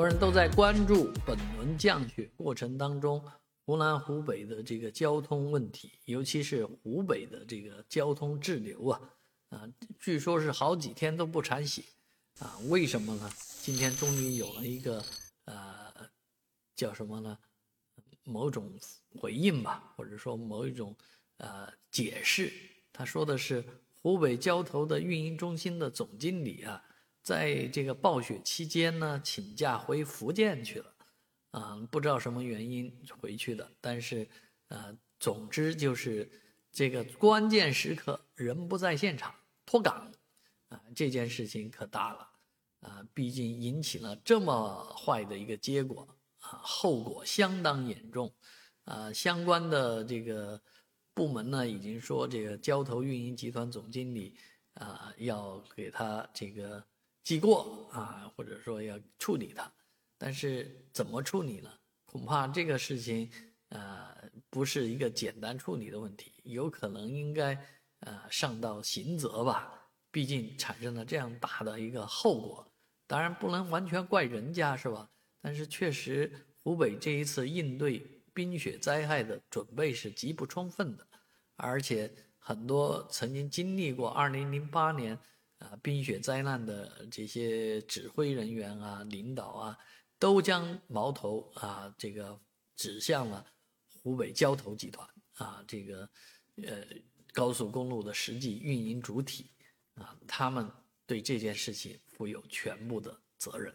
很多人都在关注本轮降雪过程当中，湖南、湖北的这个交通问题，尤其是湖北的这个交通滞留啊，啊，据说是好几天都不铲雪，啊，为什么呢？今天终于有了一个呃，叫什么呢？某种回应吧，或者说某一种呃解释。他说的是湖北交投的运营中心的总经理啊。在这个暴雪期间呢，请假回福建去了，啊，不知道什么原因回去的，但是，呃，总之就是这个关键时刻人不在现场脱岗，啊，这件事情可大了，啊，毕竟引起了这么坏的一个结果，啊，后果相当严重，啊，相关的这个部门呢已经说这个交投运营集团总经理啊要给他这个。记过啊，或者说要处理它，但是怎么处理呢？恐怕这个事情，呃，不是一个简单处理的问题，有可能应该呃上到刑责吧。毕竟产生了这样大的一个后果，当然不能完全怪人家是吧？但是确实，湖北这一次应对冰雪灾害的准备是极不充分的，而且很多曾经经历过2008年。啊，冰雪灾难的这些指挥人员啊、领导啊，都将矛头啊这个指向了湖北交投集团啊，这个呃高速公路的实际运营主体啊，他们对这件事情负有全部的责任。